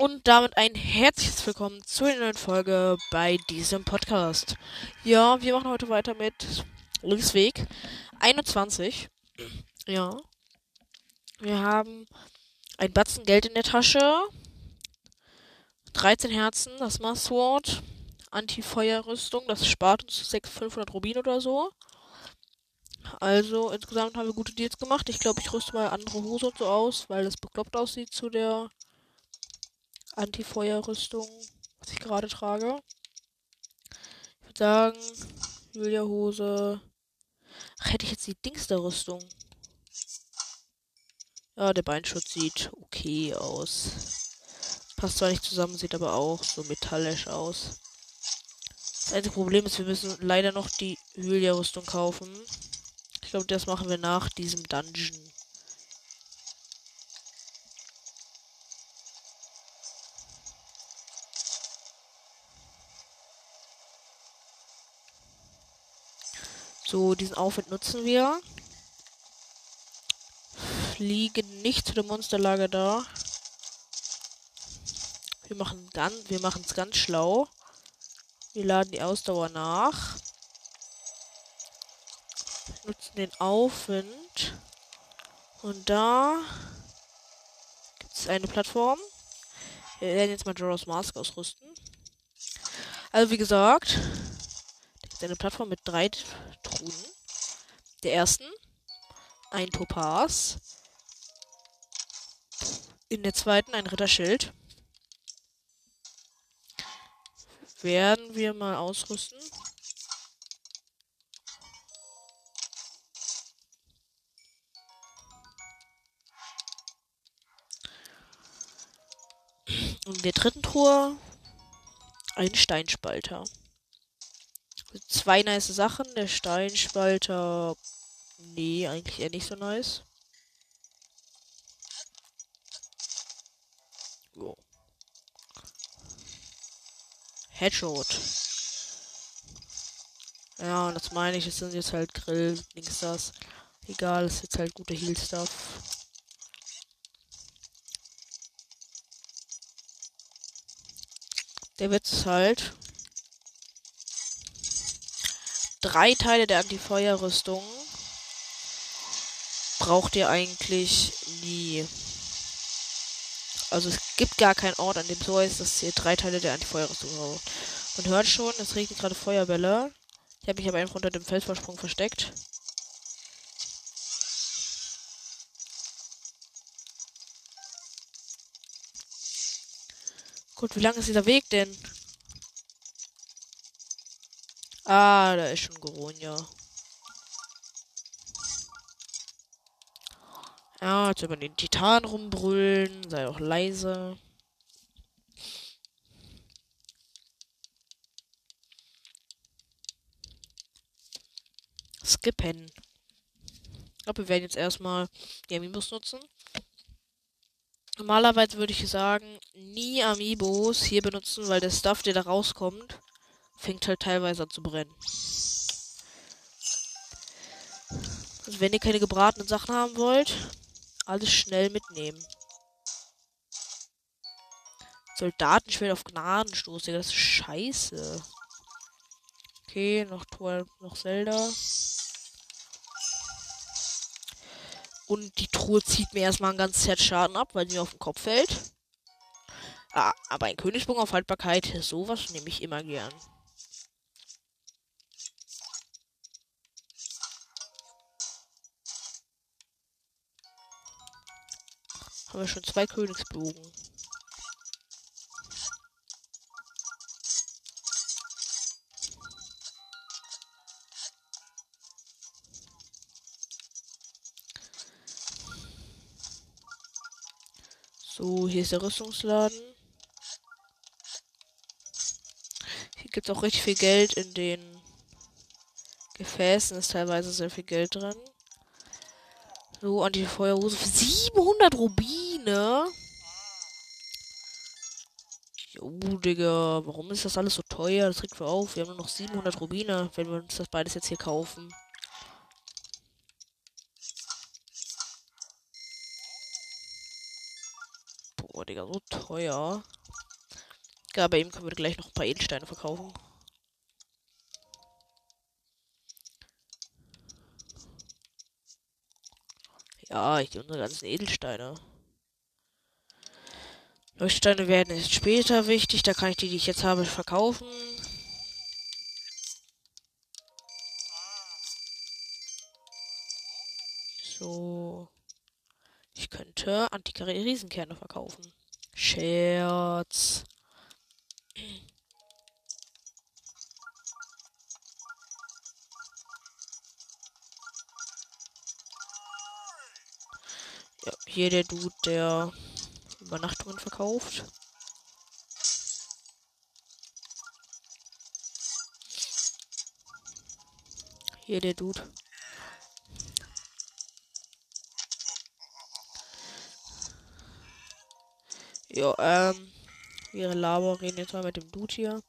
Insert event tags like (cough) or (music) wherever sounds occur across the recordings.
Und damit ein herzliches Willkommen zu einer neuen Folge bei diesem Podcast. Ja, wir machen heute weiter mit Linksweg 21. Ja. Wir haben ein Batzen Geld in der Tasche. 13 Herzen, das Massword. Anti-Feuerrüstung, das spart uns 600, 500 Rubin oder so. Also insgesamt haben wir gute Deals gemacht. Ich glaube, ich rüste mal andere Hose und so aus, weil das bekloppt aussieht zu der Anti-Feuerrüstung, was ich gerade trage. Ich würde sagen, Julia Hose. Ach, hätte ich jetzt die Dings der Rüstung. Ja, der Beinschutz sieht okay aus. Passt zwar nicht zusammen, sieht aber auch so metallisch aus. Das einzige Problem ist, wir müssen leider noch die Julia-Rüstung kaufen. Ich glaube, das machen wir nach diesem Dungeon. So, diesen Aufwand nutzen wir. Fliegen nicht zu dem Monsterlager da. Wir machen ganz, wir machen es ganz schlau. Wir laden die Ausdauer nach. Nutzen den Aufwind. Und da gibt es eine Plattform. Wir werden jetzt mal Joros Mask ausrüsten. Also wie gesagt, eine Plattform mit drei Truhen. Der ersten ein Topaz. In der zweiten ein Ritterschild. Werden wir mal ausrüsten. Und in der dritten Truhe ein Steinspalter. Zwei nice Sachen. Der Steinspalter. Nee, eigentlich eher nicht so nice. Jo. Headshot. Ja, und das meine ich, es sind jetzt halt Grill, Dings das. Egal, es ist jetzt halt gute Heal-Stuff. Der Witz ist halt, drei Teile der Anti-Feuer-Rüstung braucht ihr eigentlich nie. Also es gibt gar keinen Ort, an dem so ist, dass ihr drei Teile der Anti-Feuer-Rüstung braucht. Man hört schon, es regnet gerade Feuerbälle. Ich habe mich aber einfach unter dem Felsvorsprung versteckt. Gut, wie lang ist dieser Weg denn? Ah, da ist schon Goronia. Ja, jetzt über den Titan rumbrüllen. Sei auch leise. Skippen. Ich glaube, wir werden jetzt erstmal die Amiibos nutzen. Normalerweise würde ich sagen, nie Amiibos hier benutzen, weil der Stuff, der da rauskommt, fängt halt teilweise an zu brennen. Also wenn ihr keine gebratenen Sachen haben wollt, alles schnell mitnehmen. Soldatenschwert auf Gnadenstoß, Digga, das ist scheiße. Okay, noch Tor, noch Zelda. Und die Truhe zieht mir erstmal einen ganzen Set Schaden ab, weil sie mir auf den Kopf fällt. Ah, aber ein Königssprung auf Haltbarkeit, sowas nehme ich immer gern. Haben wir schon zwei Königsbogen. So, hier ist der Rüstungsladen. Hier gibt es auch richtig viel Geld in den Gefäßen. Ist teilweise sehr viel Geld drin. So, Anti-Feuerhose für 700 Rubine. Jo, Digga, warum ist das alles so teuer? Das regt wir auf. Wir haben nur noch 700 Rubine, wenn wir uns das beides jetzt hier kaufen. Oh, Digga, so teuer. Ja, bei ihm können wir gleich noch ein paar Edelsteine verkaufen. Ja, ich unsere ganzen Edelsteine. Leuchtsteine werden jetzt später wichtig. Da kann ich die, die ich jetzt habe, verkaufen. So. Ich könnte antike Riesenkerne verkaufen. Scherz. Ja, hier der Dude, der Übernachtungen verkauft. Hier der Dude. Ja, ähm, wir labern reden jetzt mal mit dem Dude hier.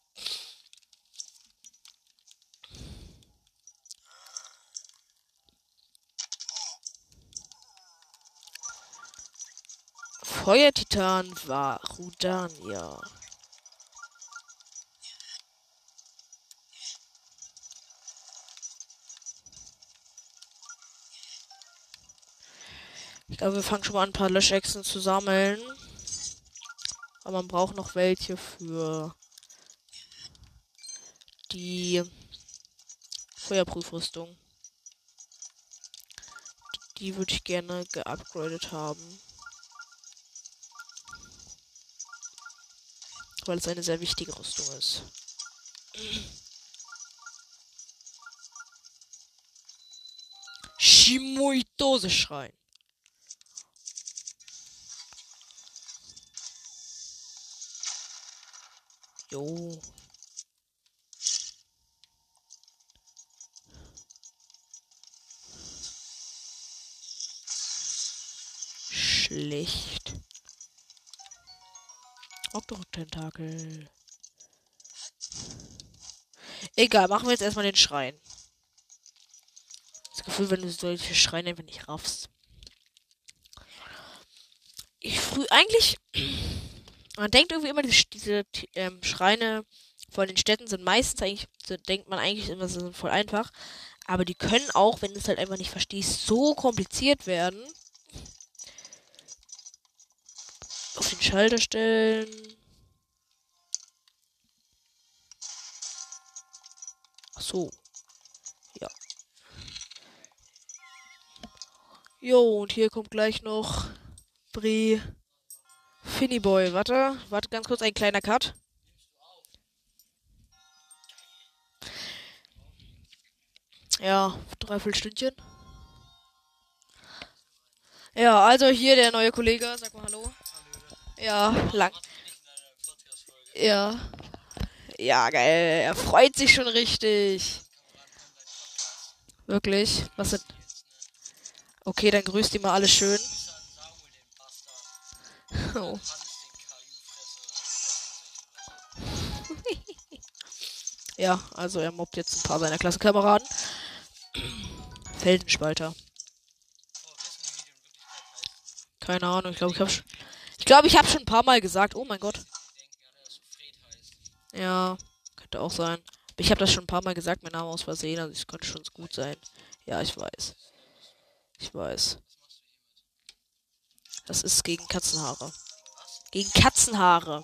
Feuertitan war Rudania. Ich glaube, wir fangen schon mal an, ein paar Löschechsen zu sammeln. Aber man braucht noch welche für die Feuerprüfrüstung. Die würde ich gerne geupgradet haben. Weil es eine sehr wichtige Rüstung ist. Shimoitose Schrein. Jo. Schlecht. Octorok-Tentakel. Egal, machen wir jetzt erstmal den Schrein. Das Gefühl, wenn du solche Schreine einfach nicht raffst. Ich früh eigentlich. (clears throat) Man denkt irgendwie immer, diese, diese ähm, Schreine von den Städten sind meistens eigentlich, so denkt man eigentlich immer, sie sind voll einfach. Aber die können auch, wenn du es halt einfach nicht verstehst, so kompliziert werden. auf den Schalter stellen. Ach so. Ja. Jo, und hier kommt gleich noch Brie Finnyboy. Warte, warte ganz kurz, ein kleiner Cut. Ja, dreiviertel Stündchen. Ja, also hier der neue Kollege. Sag mal Hallo. Ja, lang. Ja. Ja, geil. Er freut sich schon richtig. Wirklich? Was sind. Okay, dann grüßt ihn mal alle schön. Oh. (laughs) ja, also er mobbt jetzt ein paar seiner Klassenkameraden. (clears throat) Feldenspalter. Keine Ahnung, ich glaube, ich habe schon. Ich glaube, ich habe schon ein paar Mal gesagt. Oh mein Gott. Ja, könnte auch sein. Ich habe das schon ein paar Mal gesagt, mein Name aus Versehen. Also es könnte schon gut sein. Ja, ich weiß. Ich weiß. Das ist gegen Katzenhaare. Gegen Katzenhaare.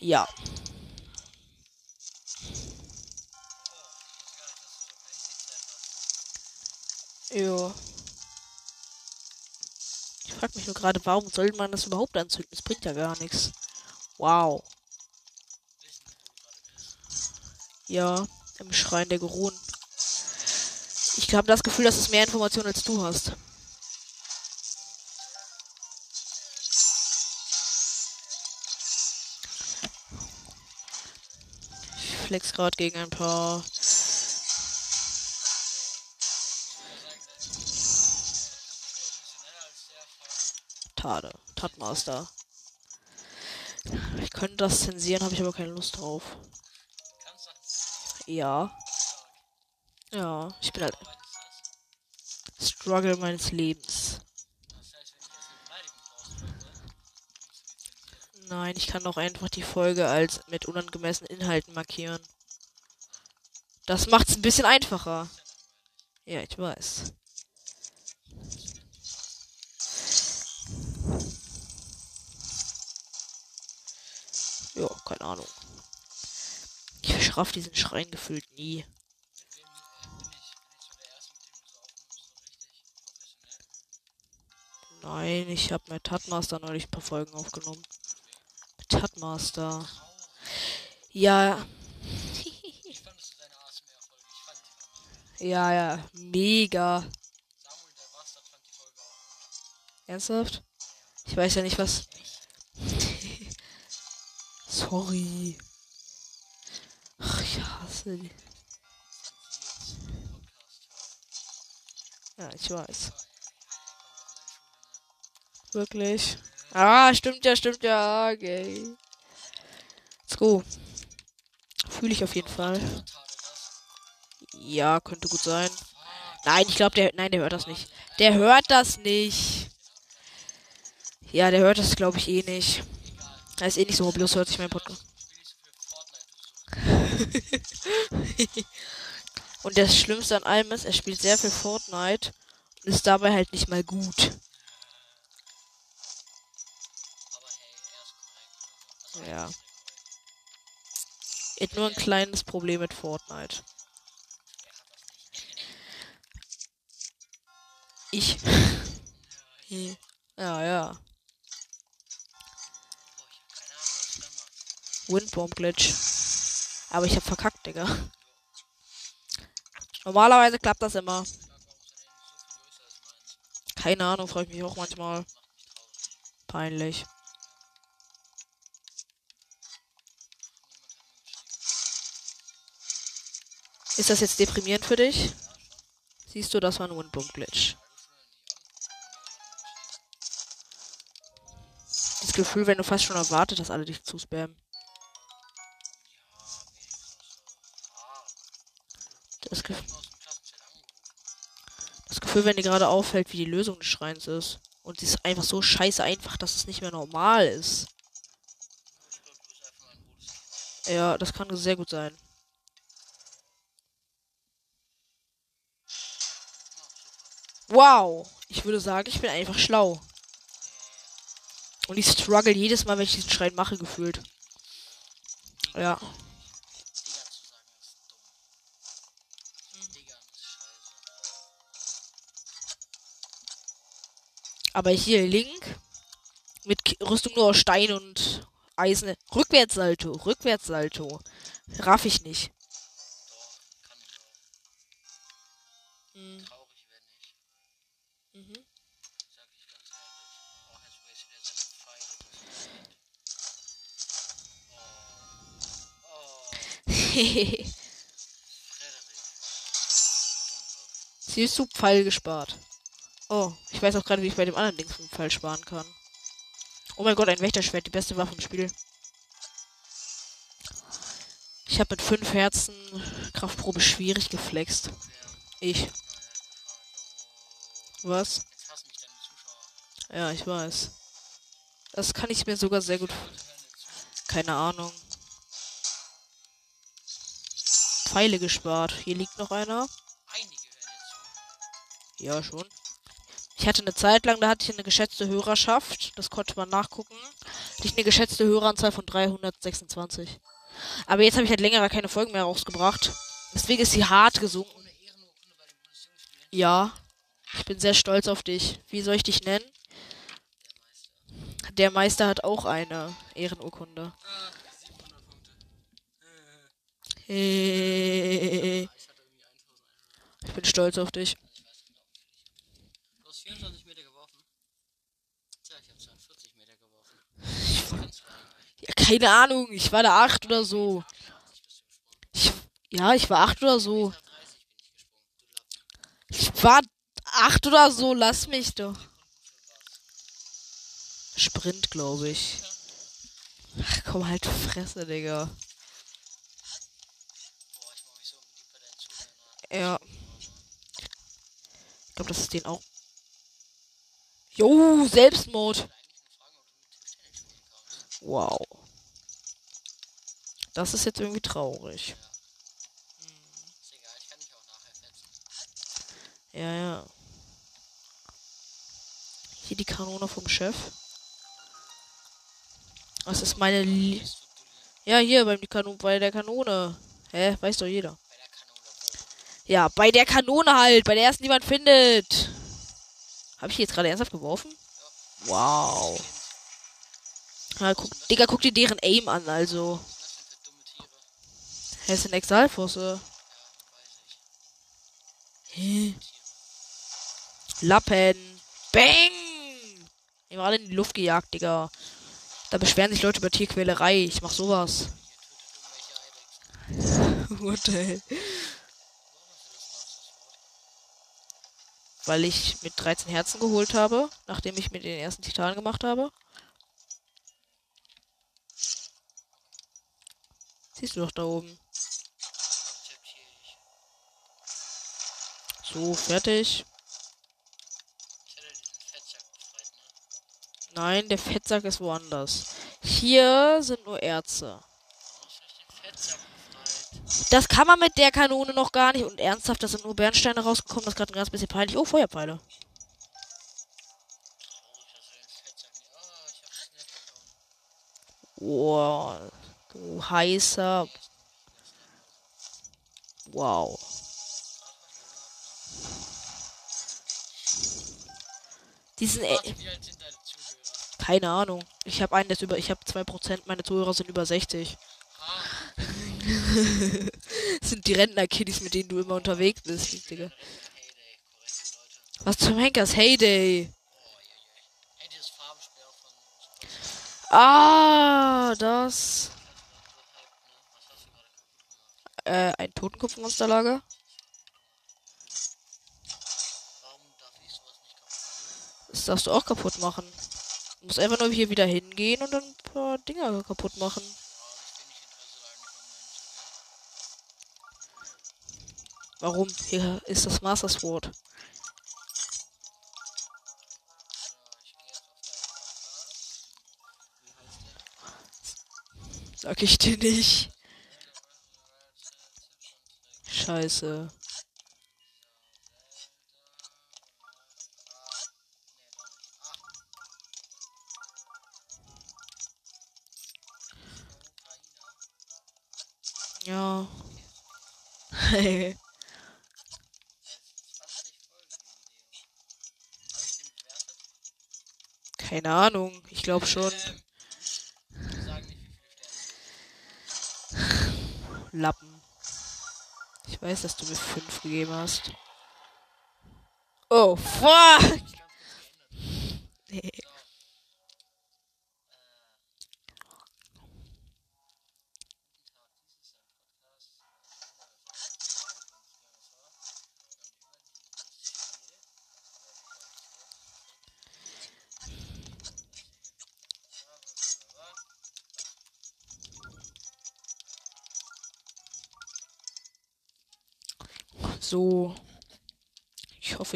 Ja. Jo frage mich nur gerade, warum soll man das überhaupt anzünden? Das bringt ja gar nichts. Wow. Ja, im Schrein der Geruhen. Ich habe das Gefühl, dass es mehr Informationen als du hast. Ich flex gerade gegen ein paar Schade. Tatmaster. Ich könnte das zensieren, habe ich aber keine Lust drauf. Ja. Ja, ich bin halt. Struggle meines Lebens. Nein, ich kann auch einfach die Folge als mit unangemessenen Inhalten markieren. Das macht's ein bisschen einfacher. Ja, ich weiß. Ja, keine Ahnung. Ich schraff diesen Schrein gefühlt nie. Nein, ich habe mit Tatmaster neulich ein paar Folgen aufgenommen. Mit Tatmaster. Ja. (laughs) ja, ja, mega. Ernsthaft? Ich weiß ja nicht, was. Sorry. Ach, ich hasse die. Ja, ich weiß. Wirklich. Ah, stimmt ja, stimmt ja. Okay. Let's go. Fühle ich auf jeden Fall. Ja, könnte gut sein. Nein, ich glaube, der. Nein, der hört das nicht. Der hört das nicht. Ja, der hört das, glaube ich, eh nicht. Er ist eh nicht so bloß hört sich mein Podcast. (laughs) und das Schlimmste an allem ist, er spielt sehr viel Fortnite und ist dabei halt nicht mal gut. Ja. Er hat nur ein kleines Problem mit Fortnite. Ich. (laughs) ja, ja. Windbomb Glitch. Aber ich hab verkackt, Digga. Normalerweise klappt das immer. Keine Ahnung, freue ich mich auch manchmal. Peinlich. Ist das jetzt deprimierend für dich? Siehst du, das war ein Windbomb Glitch. Das Gefühl, wenn du fast schon erwartet, dass alle dich zuspammen. Gefühl, wenn dir gerade auffällt, wie die Lösung des Schreins ist. Und sie ist einfach so scheiße einfach, dass es nicht mehr normal ist. Ja, das kann sehr gut sein. Wow. Ich würde sagen, ich bin einfach schlau. Und ich struggle jedes Mal, wenn ich diesen Schrein mache, gefühlt. Ja. Aber hier Link mit Rüstung nur aus Stein und Eisen. Rückwärtssalto, Rückwärtssalto. Raff ich nicht. Hm. Mhm. (laughs) Siehst du, Pfeil gespart. Oh, ich weiß auch gerade, wie ich bei dem anderen Ding einen Pfeil sparen kann. Oh mein Gott, ein Wächterschwert, die beste Waffe im Spiel. Ich habe mit fünf Herzen Kraftprobe schwierig geflext. Ich. Was? Ja, ich weiß. Das kann ich mir sogar sehr gut. Keine Ahnung. Pfeile gespart. Hier liegt noch einer. Ja, schon. Ich hatte eine Zeit lang, da hatte ich eine geschätzte Hörerschaft. Das konnte man nachgucken. Hatte ich eine geschätzte Höreranzahl von 326. Aber jetzt habe ich halt länger keine Folgen mehr rausgebracht. Deswegen ist sie hart gesunken. Ja. Ich bin sehr stolz auf dich. Wie soll ich dich nennen? Der Meister hat auch eine Ehrenurkunde. Ich bin stolz auf dich. Du hast 24 Meter geworfen. Tja, ich habe 42 Meter geworfen. Ja, keine Ahnung. Ich war da acht oder so. Ich, ja, ich war acht oder so. 30 bin ich war acht oder so. Lass mich doch. Sprint, glaube ich. Ach, komm halt Fresse, Digga. Ja. Ich glaube, das ist den auch. Jo, Selbstmord. Ich wollte eigentlich nur fragen, ob du mit Tischtennis spielen Wow. Das ist jetzt irgendwie traurig. Ist egal, ich kann dich auch nachher fetzen. Ja, ja. Hier die Kanone vom Chef. Das ist meine. Dulli? ja, hier beim die Kanone, bei der Kanone. Hä? Weiß doch jeder. Ja, bei der Kanone halt. Bei der ersten, die man findet. Habe ich jetzt gerade ernsthaft geworfen? Wow. Ja, guck, Digga, guck dir deren Aim an, also. Was sind das denn für dumme Hä, das sind Exalfosse. Ich. Hä? Lappen. Bang! Die waren alle in die Luft gejagt, Digga. Da beschweren sich Leute über Tierquälerei. Ich mach sowas. (laughs) What the hell? Weil ich mit 13 Herzen geholt habe, nachdem ich mit den ersten Titan gemacht habe. Siehst du doch da oben. Akzeptiere ich. So, fertig. Ne? Nein, der Fettsack ist woanders. Hier sind nur Erze. Das kann man mit der Kanone noch gar nicht. Und ernsthaft, da sind nur Bernsteine rausgekommen. Das ist gerade ein ganz bisschen peinlich. Oh, Feuerpfeile. Wow. Du heißer. Wow. Diesen. Äh, Zuhörer? keine Ahnung. Ich habe einen, der ist über. Ich habe 2%. Meine Zuhörer sind über 60. Ah, Das (laughs) sind die Rentner-Kiddies, mit denen du immer unterwegs bist, Digga. Was zum Henker ist Heyday? Oh, je, je. Ey, dieses Farbenspiel auch von Super Ah, das. Das war so hype, ne? Was hast du gerade kaputt gemacht? Äh, ein Totenkopfmonsterlager. Warum darf ich sowas nicht kaputt machen? Das darfst du auch kaputt machen. Du musst einfach nur hier wieder hingehen und dann ein paar Dinger kaputt machen. Um. Warum? Hier ist das Master Sword. Sag ich dir nicht. Scheiße. Ja. Hey. (laughs) Keine Ahnung. Ich glaube schon. Lappen. Ich weiß, dass du mir fünf gegeben hast. Oh, fuck!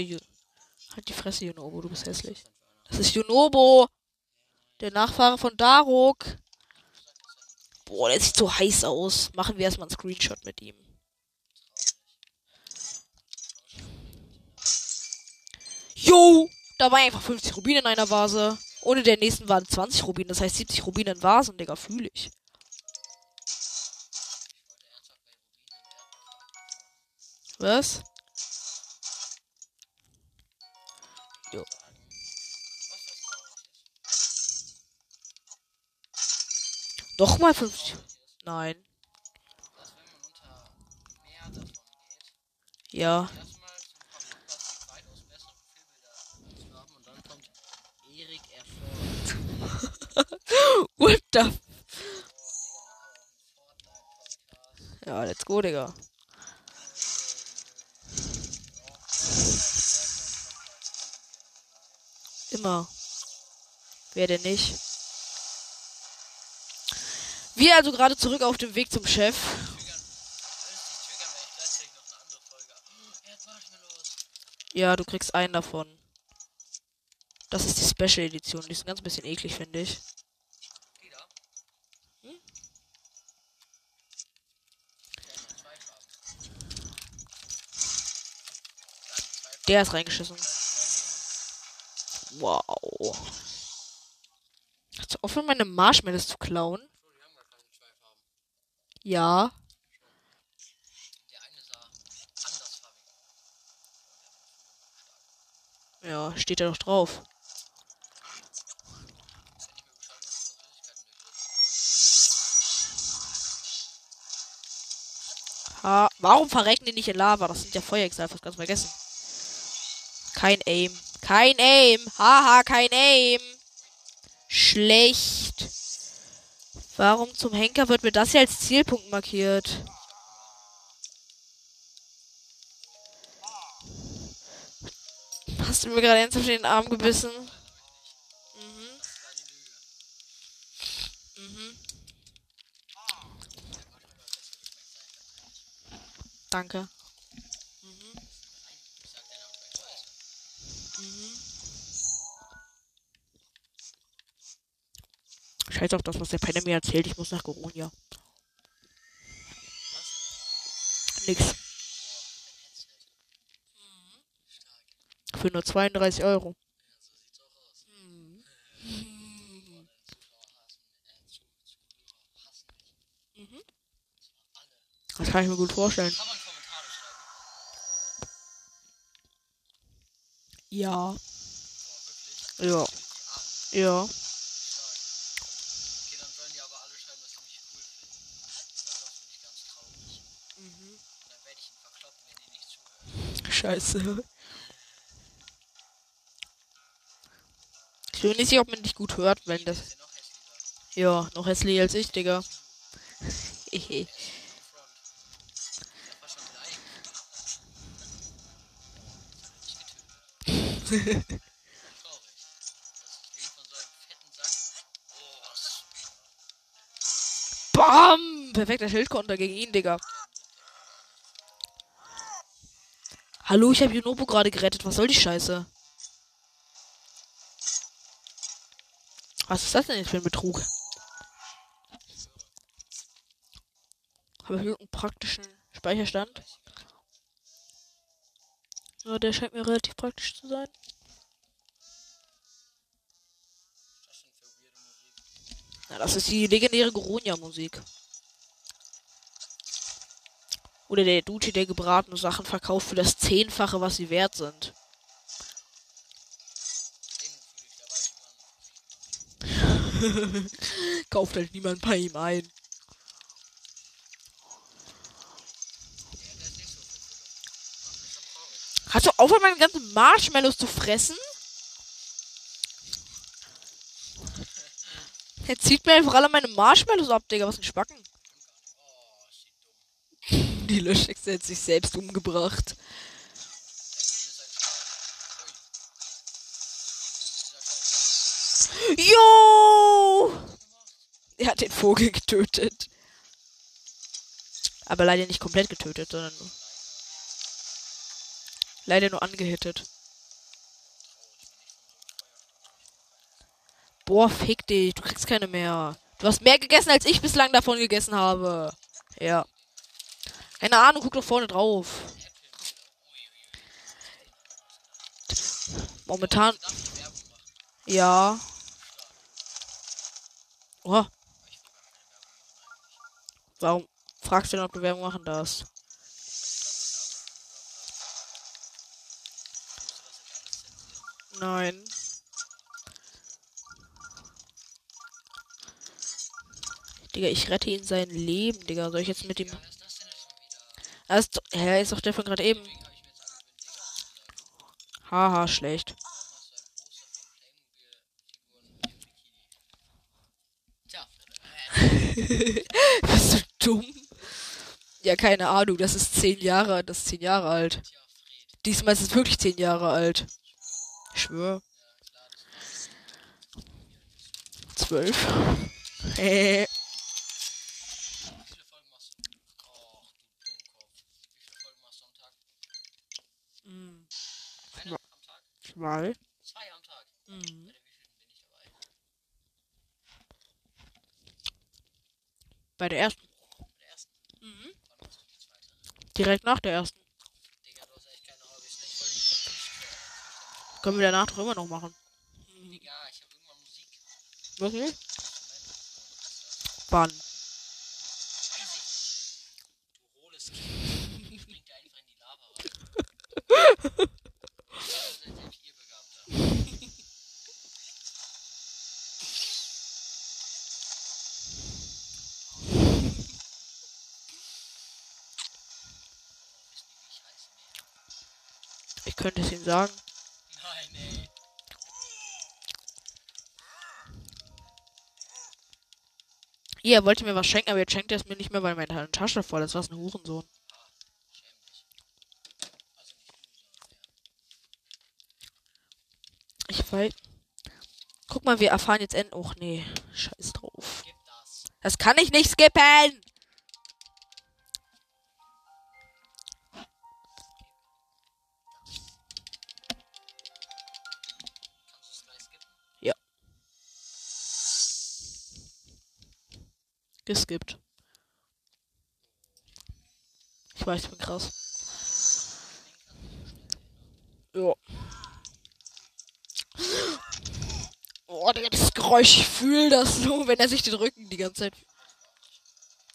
Hoffe, Ju halt die Fresse, Junobo, du bist hässlich. Das ist Junobo! Der Nachfahre von Daruk. Boah, der sieht so heiß aus. Machen wir erstmal einen Screenshot mit ihm. Jo! Da war einfach 50 Rubine in einer Vase. Ohne der nächsten waren 20 Rubine. Das heißt 70 Rubine in Vasen, Digga, fühle ich. Was? Und dann kommt Erik Erfolg. What the? f-. Ja, let's go, Digga. Immer. Wer denn nicht? Wir also gerade zurück auf dem Weg zum Chef. Ja, du kriegst einen davon. Das ist die Special Edition. Die ist ein ganz bisschen eklig, finde ich. Hm? Der ist reingeschissen. Wow. Hast du auf, meine Marshmallows zu klauen? Ja. Ja, steht da doch drauf. Ha, warum verrecken die nicht in Lava? Das sind ja Feuerexal, was ganz vergessen. Kein Aim. Kein Aim. Haha, kein Aim. Schlecht. Warum zum Henker wird mir das hier als Zielpunkt markiert? Hast du mir gerade ernsthaft in den Arm gebissen? Mhm. Mhm. Der Scheiß auf das, was der Penner mir erzählt. Ich muss nach Goronia. Nix. Für nur 32 Euro. Das kann ich mir gut vorstellen. Ja. Ja. Ja. Stark. Okay, dann sollen die aber alle schreiben, dass sie mich cool finden. Weil sonst bin ich ganz traurig. Mhm. Und dann werde ich ihn verkloppen, wenn die nicht zuhören. Scheiße. Ich bin nicht sicher, ob man dich gut hört, wenn das. Ja noch hässlicher. Hässlicher als ich, Digga. (laughs) Bam! Perfekter Schildkonter gegen ihn, Digga. Hallo, ich habe Junobo gerade gerettet. Was soll die Scheiße? Was ist das denn jetzt für ein Betrug? Habe ich irgendeinen praktischen Speicherstand? Ja, der scheint mir relativ praktisch zu sein. Na, das ist die legendäre Goronia-Musik. Oder der Duce, der gebratene Sachen verkauft für das Zehnfache, was sie wert sind. (laughs) Kauft halt niemand bei ihm ein. Hast du aufhören, meine ganzen Marshmallows zu fressen? Er zieht mir einfach alle meine Marshmallows ab, Digga. Was ein Spacken. Die Löschexe hat sich selbst umgebracht. Jo! Er hat den Vogel getötet. Aber leider nicht komplett getötet, sondern nur. Leider nur angehittet. Boah, fick dich. Du kriegst keine mehr. Du hast mehr gegessen, als ich bislang davon gegessen habe. Ja. Keine Ahnung, guck doch vorne drauf. Momentan. Ja. Oh, eigentlich. warum fragst du denn, ob du Werbung machen darfst? Nein. Digga, ich rette ihn sein Leben, Digga. Soll ich jetzt mit ihm. Er ist, er ist doch der von gerade eben. Haha, schlecht. (laughs) Bist du dumm? Ja, keine Ahnung. Das ist zehn Jahre. Das ist zehn Jahre alt. Diesmal ist es wirklich zehn Jahre alt. Ich schwör. Zwölf. (laughs) Äh. Wie viele Folgen machst du? Och, du Dummkopf. Wie viele Folgen machst du am Tag? Hm, Eine am Tag? Zwei. Am Tag. Mhm. Bei der ersten. Bei der ersten. Mhm. Direkt nach der ersten. Digga, du hast echt keine Hobbys, ne? Ich wollte mich vom Tisch Können wir danach doch immer noch machen. Digga, ich habe irgendwann Musik. Wirklich? Wann? Weiß ich nicht. Du hohles Kind. Springt dir einfach in die Lava rein. Das ist selbst ihr begabter. Oh, wissen die, wie ich heiße? Nee. Ich könnte es Ihnen sagen. Nein, ey. Ihr wollt ihr mir was schenken, aber jetzt schenkt ihr es mir nicht mehr, weil meine Tasche voll ist. Was ein Hurensohn. Er. Ich weiß. Guck mal, wir erfahren jetzt end. Och nee. Scheiß drauf. Das kann ich nicht skippen! Geskippt. Ich weiß, ich bin krass. Ja. Oh, Digga, das Geräusch, ich fühle das so, (laughs) wenn er sich den Rücken die ganze Zeit.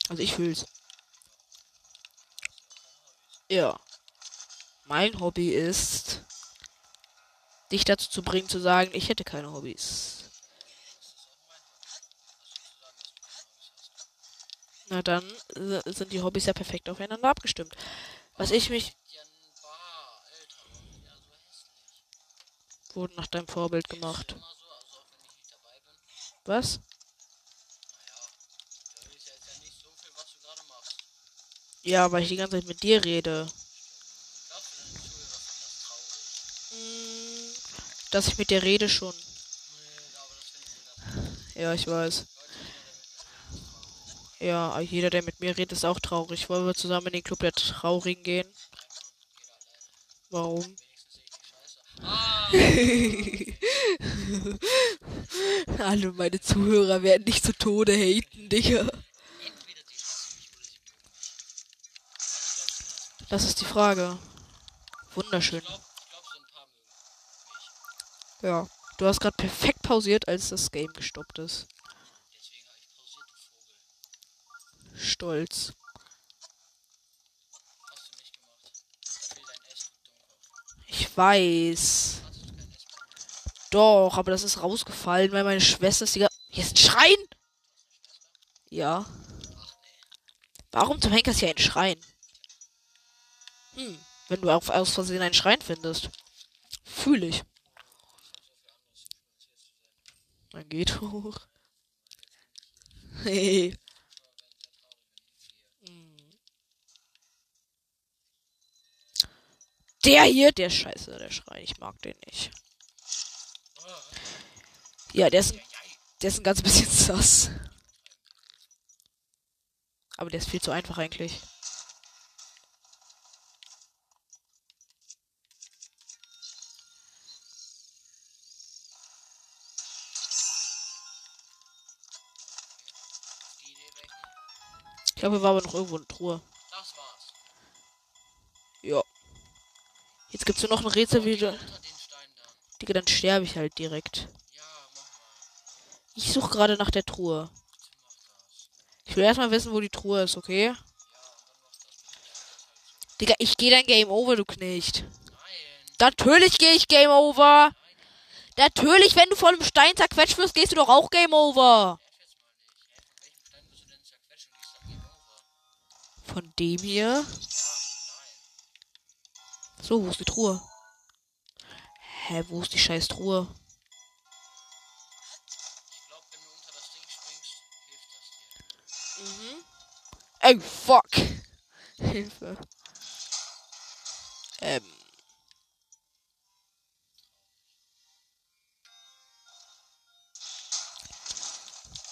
Also ich fühl's. Ja. Mein Hobby ist, dich dazu zu bringen, zu sagen, ich hätte keine Hobbys. Na dann äh, sind die Hobbys ja perfekt aufeinander abgestimmt. Was ich mich Ja, ein Bar, Alter. Warum ist der so hässlich? wurde nach deinem Vorbild gemacht. Was? Ja weil ich die ganze Zeit mit dir rede. Mm, Dass ich mit dir rede schon. Ja, ich weiß. Leute, jeder, der mit mir redet, ist traurig. Ja, jeder, der mit mir redet, ist auch traurig. Wollen wir zusammen in den Club der Traurigen gehen? Warum? (laughs) Ah! Alle meine Zuhörer werden dich zu Tode haten, Digga. Das ist die Frage. Wunderschön. Ja. Du hast gerade perfekt pausiert, als das Game gestoppt ist. Deswegen habe ich pausiert, du Vogel. Stolz. Hast du nicht gemacht. Da fehlt ein S, du Dummkopf. Ich weiß. Doch, aber das ist rausgefallen, weil meine Schwester ist die Hier ist ein Schrein! Ja. Warum zum Henker ist hier ein Schrein? Hm, wenn du auf, aus Versehen einen Schrein findest. Fühle ich. Dann geht hoch. (laughs) Hey. Der hier, der ist scheiße, der Schrein. Ich mag den nicht. Ja, der ist, der ist ein ganz bisschen (laughs) sass. Aber der ist viel zu einfach eigentlich. Ich glaube, hier war aber noch irgendwo eine Truhe. Jetzt gibt's nur noch ein Rätsel, wie du. Digga, dann sterbe ich halt direkt. Ja. Ich suche gerade nach der Truhe. Ich will erstmal wissen, wo die Truhe ist, okay? Ja. Digga, ich gehe dann Game Over, du Knecht. Nein. Natürlich gehe ich Game Over. Natürlich, wenn du vor einem Stein zerquetscht wirst, gehst du doch auch Game Over. Von welchem Stein So, wo ist die Truhe? Hä, wo ist die scheiß Truhe? Ich glaube, wenn du unter das Ding springst, hilft das dir. Mhm. Ey, fuck. Hilfe. Ähm.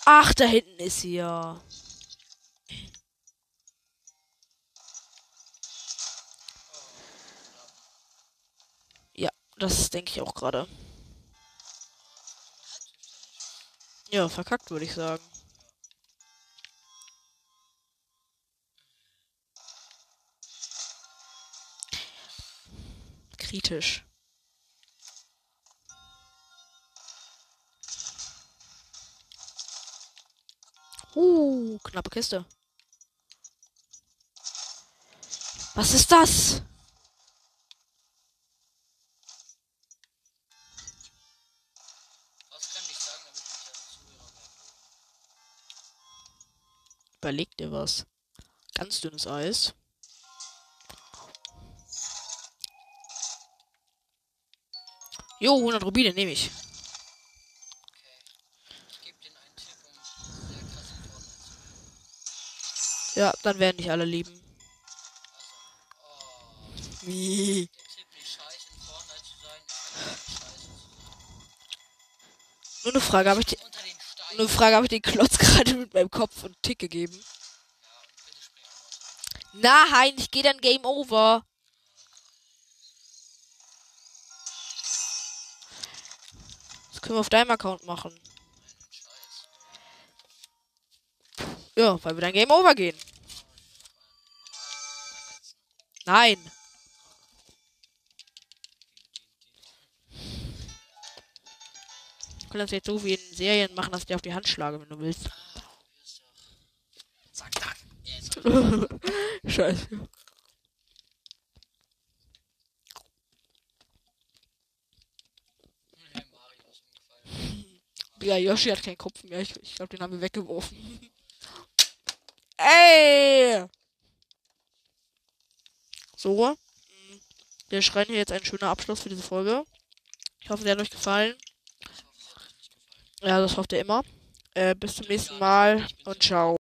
Ach, da hinten ist sie ja. Das denke ich auch gerade. Ja, verkackt würde ich sagen. Kritisch. Uh, knappe Kiste. Was ist das? Überleg dir was. Ganz dünnes Eis. Jo, 100 Rubine nehme ich. Okay. Ich gebe denen einen Tipp, um sehr krass in Fortnite zu werden. Ja, dann werden dich alle lieben. Also, oh, Wie? der Tipp, nicht scheiße in Fortnite zu sein, ist nicht scheiße zu sein. Nur eine Frage, habe ich, die-. Nur Frage, habe ich den Klotz (laughs) gerade mit meinem Kopf und Tick gegeben? Nein, ich gehe dann Game Over. Das können wir auf deinem Account machen. Ja, weil wir dann Game Over gehen. Nein. Das jetzt so wie in Serien machen, dass ich dir auf die Hand schlage, wenn du willst. Zack, zack. (laughs) Scheiße. Ja, Yoshi hat keinen Kopf mehr. Ich, ich glaube, den haben wir weggeworfen. Ey! So. Wir schreien hier jetzt ein schöner Abschluss für diese Folge. Ich hoffe, der hat euch gefallen. Ich hoffe, es hat euch nicht gefallen. Ja, das hofft ihr immer. Äh, bis zum nächsten Mal und ciao.